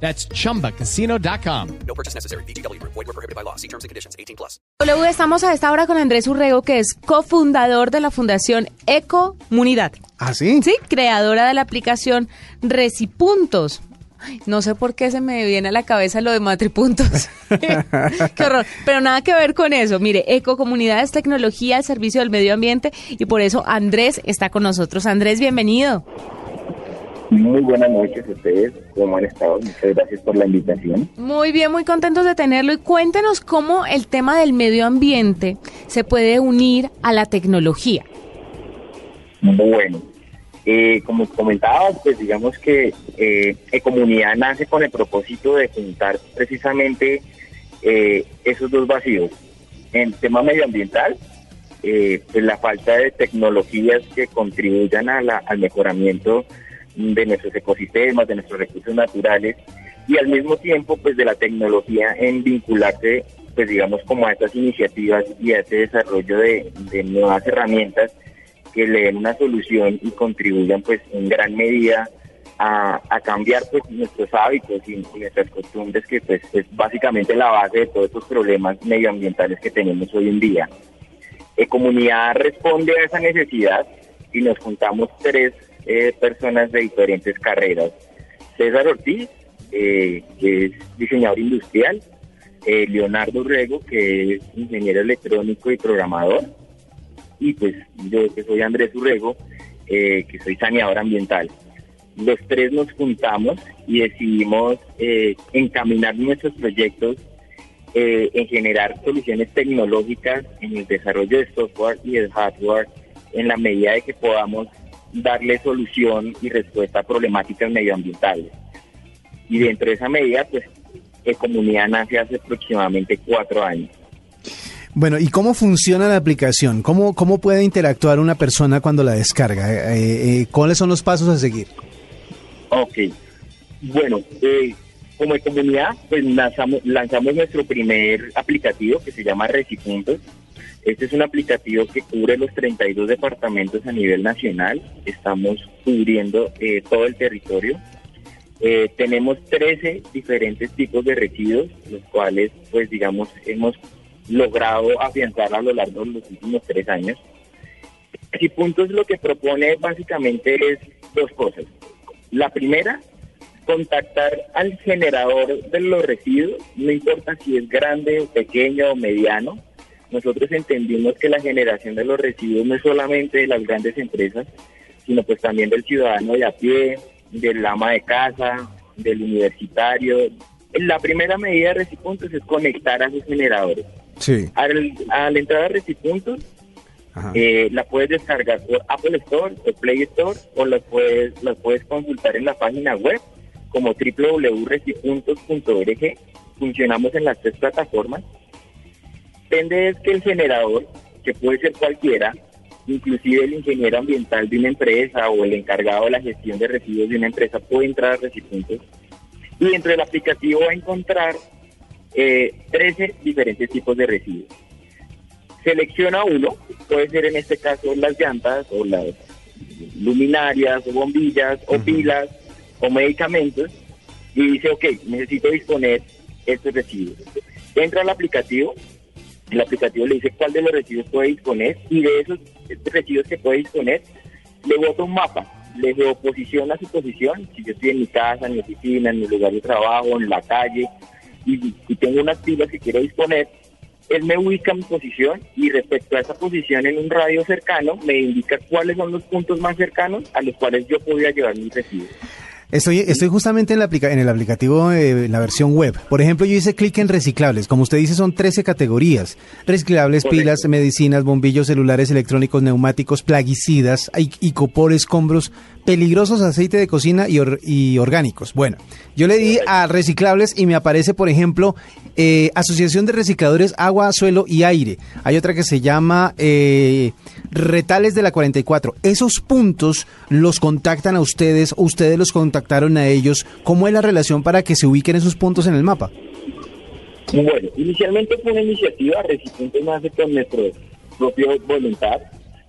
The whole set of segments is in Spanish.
That's chumbacasino.com. No purchase necessary. BGW. Void were prohibited by law. See terms and conditions. 18 plus. W, estamos a esta hora con Andrés Urrego, que es cofundador de la Fundación Ecomunidad. ¿Ah, sí? Sí, creadora de la aplicación Recipuntos. Ay, No sé por qué se me viene a la cabeza lo de matripuntos. qué horror. Pero nada que ver con eso. Mire, Ecocomunidad es tecnología al servicio del medio ambiente y por eso Andrés está con nosotros. Andrés, bienvenido. Muy buenas noches a ustedes, ¿cómo han estado? Muchas gracias por la invitación. Muy bien, muy contentos de tenerlo y cuéntenos cómo el tema del medio ambiente se puede unir a la tecnología. Bueno, eh, como comentaba, pues digamos que eh, Ecomunidad nace con el propósito de juntar precisamente eh, esos dos vacíos. En tema medioambiental, eh, pues la falta de tecnologías que contribuyan a la- al mejoramiento de nuestros ecosistemas, de nuestros recursos naturales y al mismo tiempo pues de la tecnología en vincularse pues digamos como a estas iniciativas y a ese desarrollo de, de nuevas herramientas que le den una solución y contribuyan pues en gran medida a, a cambiar pues nuestros hábitos y, nuestras costumbres que pues es básicamente la base de todos estos problemas medioambientales que tenemos hoy en día. Ecomunidad responde a esa necesidad y nos juntamos tres eh, personas de diferentes carreras. César Ortiz, eh, que es diseñador industrial, eh, Leonardo Rego, que es ingeniero electrónico y programador, y pues yo que soy Andrés Urrego, eh, que soy saneador ambiental. Los tres nos juntamos y decidimos encaminar nuestros proyectos eh, en generar soluciones tecnológicas en el desarrollo de software y de hardware en la medida de que podamos darle solución y respuesta a problemáticas medioambientales. Y dentro de esa medida, pues, Ecomunidad nace hace aproximadamente cuatro años. Bueno, ¿y cómo funciona la aplicación? ¿Cómo, cómo puede interactuar una persona cuando la descarga? Eh, eh, ¿Cuáles son los pasos a seguir? Ok. Bueno, eh, como comunidad, pues lanzamos, lanzamos nuestro primer aplicativo que se llama Recipuntos. Este es un aplicativo que cubre los 32 departamentos a nivel nacional. Estamos cubriendo eh, todo el territorio. Eh, tenemos 13 diferentes tipos de residuos, los cuales, pues digamos, hemos logrado afianzar a lo largo de los últimos tres años. Y puntos lo que propone básicamente es dos cosas. La primera, contactar al generador de los residuos, no importa si es grande pequeño o mediano. Nosotros entendimos que la generación de los residuos no es solamente de las grandes empresas, sino pues también del ciudadano de a pie, del ama de casa, del universitario. La primera medida de Recipuntos es conectar a sus generadores. Sí. Al, al entrar a Recipuntos, eh, la puedes descargar por Apple Store o Play Store o la puedes, la puedes consultar en la página web como www.recipuntos.org. Funcionamos en las tres plataformas. Depende es que el generador, que puede ser cualquiera, inclusive el ingeniero ambiental de una empresa o el encargado de la gestión de residuos de una empresa puede entrar a Recipuntos y dentro del aplicativo va a encontrar eh, 13 diferentes tipos de residuos. Selecciona uno, puede ser en este caso las llantas o las luminarias o bombillas o pilas o medicamentos y dice, ok, necesito disponer estos residuos. Entra al aplicativo, el aplicativo le dice cuál de los residuos puede disponer y de esos residuos que puede disponer le bota un mapa, le geoposiciona su posición, si yo estoy en mi casa, en mi oficina, en mi lugar de trabajo, en la calle y, y tengo unas pilas que quiero disponer, él me ubica mi posición y respecto a esa posición en un radio cercano me indica cuáles son los puntos más cercanos a los cuales yo podría llevar mis residuos. Estoy, estoy justamente en, la aplica- en el aplicativo, eh, la versión web. Por ejemplo, yo hice clic en reciclables. Como usted dice, son 13 categorías. Reciclables, Correcto. pilas, medicinas, bombillos, celulares electrónicos, neumáticos, plaguicidas, icopor, escombros. Peligrosos aceite de cocina y, or- y orgánicos. Bueno, yo le di a reciclables y me aparece, por ejemplo, eh, Asociación de Recicladores Agua, Suelo y Aire. Hay otra que se llama eh, Retales de la 44. Esos puntos los contactan a ustedes, o ustedes los contactaron a ellos. ¿Cómo es la relación para que se ubiquen esos puntos en el mapa? Bueno, inicialmente fue una iniciativa, Recipientes nace con nuestro propio voluntad,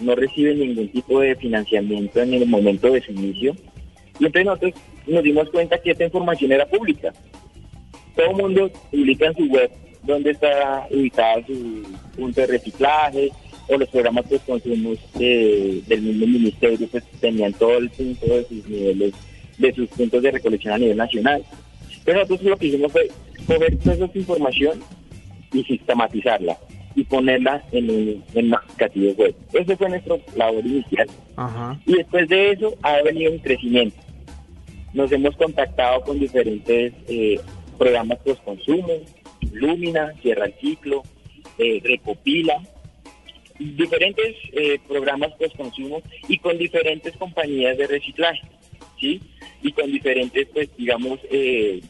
no recibe ningún tipo de financiamiento en el momento de su inicio. Y entonces nosotros nos dimos cuenta que esta información era pública. Todo el mundo publica en su web dónde está ubicado su punto de reciclaje o los programas de consumos eh, del mismo ministerio pues tenían todo el punto de sus niveles, de sus puntos de recolección a nivel nacional. Pero nosotros lo que hicimos fue coger toda esa información y sistematizarla y ponerla en un, en un aplicativo web. Ese fue nuestro labor inicial. Y después de eso ha venido un crecimiento. Nos hemos contactado con diferentes eh, programas post-consumo, Lumina, Cierra el Ciclo, eh, Recopila, diferentes eh, programas post-consumo y con diferentes compañías de reciclaje, ¿sí? Y con diferentes, pues, digamos, eh,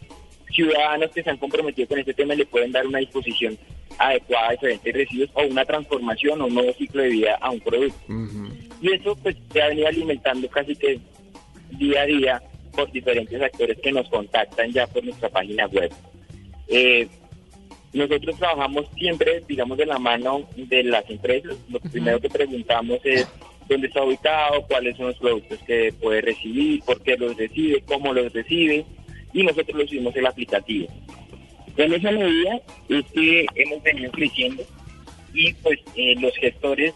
ciudadanos que se han comprometido con este tema y le pueden dar una disposición adecuada a diferentes residuos o una transformación o un nuevo ciclo de vida a un producto. Y eso pues se ha venido alimentando casi que día a día por diferentes actores que nos contactan ya por nuestra página web. Eh, nosotros trabajamos siempre, digamos, de la mano de las empresas. Lo primero que preguntamos es dónde está ubicado, cuáles son los productos que puede recibir, por qué los recibe, cómo los recibe, y nosotros lo subimos el aplicativo. En esa medida es que hemos venido creciendo y pues eh, los gestores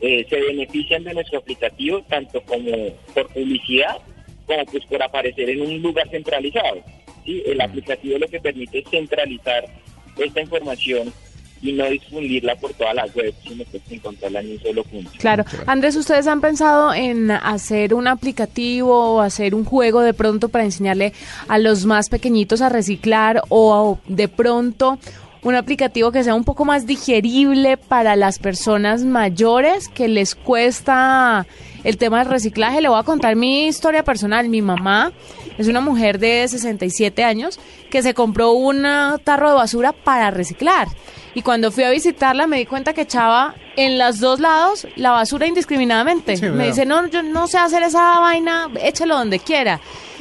eh, se benefician de nuestro aplicativo tanto como por publicidad como pues por aparecer en un lugar centralizado. ¿sí? El aplicativo lo que permite es centralizar esta información y no difundirla por todas las webs, sino pues encontrarla en un solo punto. Claro. Andrés, ¿ustedes han pensado en hacer un aplicativo o hacer un juego de pronto para enseñarle a los más pequeñitos a reciclar o de pronto un aplicativo que sea un poco más digerible para las personas mayores que les cuesta el tema del reciclaje? Le voy a contar mi historia personal. Mi mamá es una mujer de 67 años que se compró un tarro de basura para reciclar. Y cuando fui a visitarla me di cuenta que echaba en los dos lados la basura indiscriminadamente. Sí, me ¿verdad? dice, no, yo no sé hacer esa vaina, échalo donde quiera.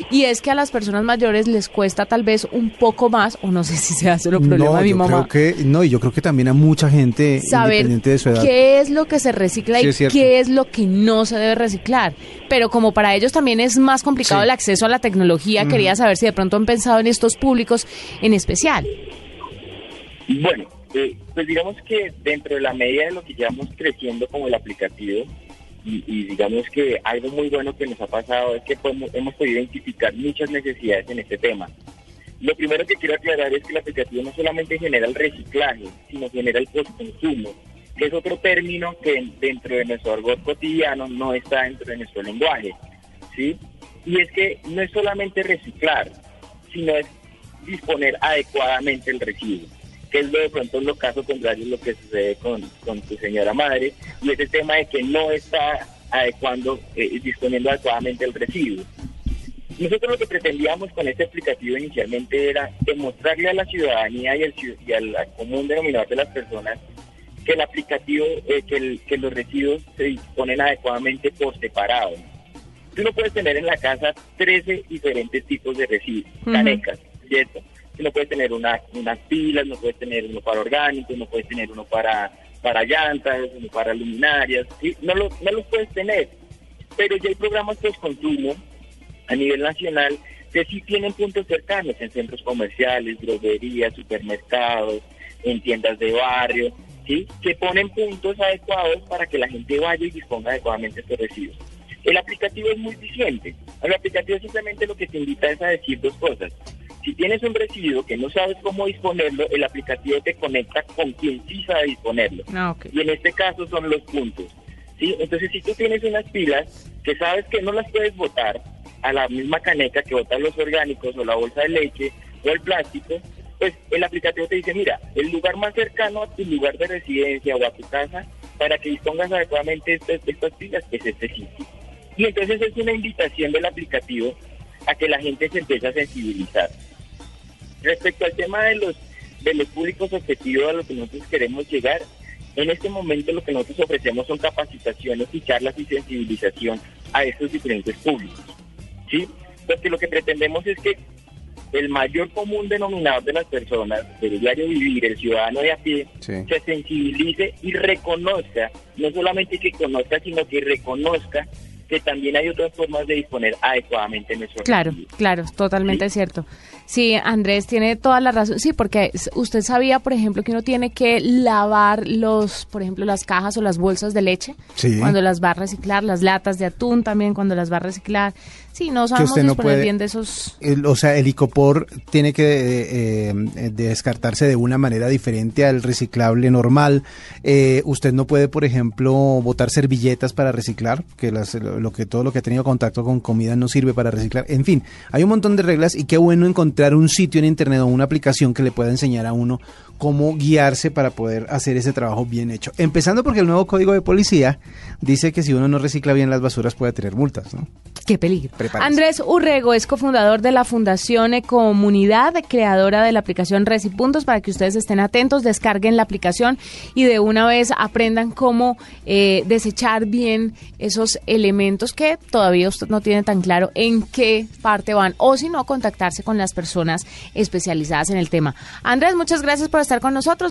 Y es que a las personas mayores les cuesta tal vez un poco más, o no sé si sea solo problema no, de mi yo mamá, creo que no, y yo creo que también a mucha gente saber independiente de su edad. qué es lo que se recicla Sí, y es qué es lo que no se debe reciclar. Pero como para ellos también es más complicado Sí. el acceso a la tecnología, quería saber si de pronto han pensado en estos públicos en especial. Bueno, eh, pues digamos que dentro de la medida de lo que llevamos creciendo como el aplicativo, y, y digamos que algo muy bueno que nos ha pasado es que podemos- hemos podido identificar muchas necesidades en este tema. Lo primero que quiero aclarar es que el aplicativo no solamente genera el reciclaje, sino genera el postconsumo, que es otro término que dentro de nuestro argot cotidiano no está dentro de nuestro lenguaje, ¿sí? Y es que no es solamente reciclar, sino es disponer adecuadamente el residuo, que es lo de pronto en los casos contrarios lo que sucede con, con tu señora madre, y es el tema de que no está adecuando, eh, disponiendo adecuadamente el residuo. Nosotros lo que pretendíamos con este aplicativo inicialmente era demostrarle a la ciudadanía y al, ciu- y al, al común denominador de las personas que el aplicativo, eh, que, el- que los residuos se disponen adecuadamente por separado. Tú no puedes tener en la casa 13 diferentes tipos de residuos, canecas, ¿cierto? No puedes tener una, unas pilas, no puedes tener uno para orgánicos, no puedes tener uno para, para llantas, uno para luminarias, no, lo- no los puedes tener. Pero ya hay programas post-consumo a nivel nacional que sí tienen puntos cercanos en centros comerciales, droguerías, supermercados, en tiendas de barrio, ¿sí? que ponen puntos adecuados para que la gente vaya y disponga adecuadamente estos residuos. El aplicativo es muy eficiente. El aplicativo simplemente lo que te invita es a decir dos cosas. Si tienes un residuo que no sabes cómo disponerlo, el aplicativo te conecta con quien sí sabe disponerlo Ah, y en este caso son los puntos. ¿sí? Entonces, si tú tienes unas pilas que sabes que no las puedes botar a la misma caneca que botan los orgánicos o la bolsa de leche o el plástico, pues el aplicativo te dice, mira, el lugar más cercano a tu lugar de residencia o a tu casa para que dispongas adecuadamente estas, estas pilas es este sitio. Y entonces es una invitación del aplicativo a que la gente se empiece a sensibilizar. Respecto al tema de los de los públicos objetivos a los que nosotros queremos llegar, en este momento lo que nosotros ofrecemos son capacitaciones y charlas y sensibilización a estos diferentes públicos. ¿Sí? Porque lo que pretendemos es que el mayor común denominador de las personas, del diario vivir, el ciudadano de a pie, Sí. se sensibilice y reconozca, no solamente que conozca, sino que reconozca que también hay otras formas de disponer adecuadamente nuestro Claro, claro, totalmente Sí. cierto. Sí, Andrés tiene toda la razón. Sí, porque usted sabía, por ejemplo, que uno tiene que lavar los, por ejemplo, las cajas o las bolsas de leche Sí. cuando las va a reciclar, las latas de atún también cuando las va a reciclar. Sí, no sabemos usted no disponer puede- bien de esos. El- o sea, el icopor tiene que eh, eh, descartarse de una manera diferente al reciclable normal. Eh, usted no puede, por ejemplo, botar servilletas para reciclar, que las- lo que todo lo que ha tenido contacto con comida no sirve para reciclar. En fin, hay un montón de reglas y qué bueno encontrar un sitio en internet o una aplicación que le pueda enseñar a uno cómo guiarse para poder hacer ese trabajo bien hecho. Empezando porque el nuevo código de policía dice que si uno no recicla bien las basuras puede tener multas, ¿no? Qué peligro. Prepárese. Andrés Urrego es cofundador de la Fundación Comunidad, creadora de la aplicación Recipuntos, para que ustedes estén atentos, descarguen la aplicación y de una vez aprendan cómo eh, desechar bien esos elementos que todavía usted no tiene tan claro en qué parte van, o si no, contactarse con las personas especializadas en el tema. Andrés, muchas gracias estar con nosotros.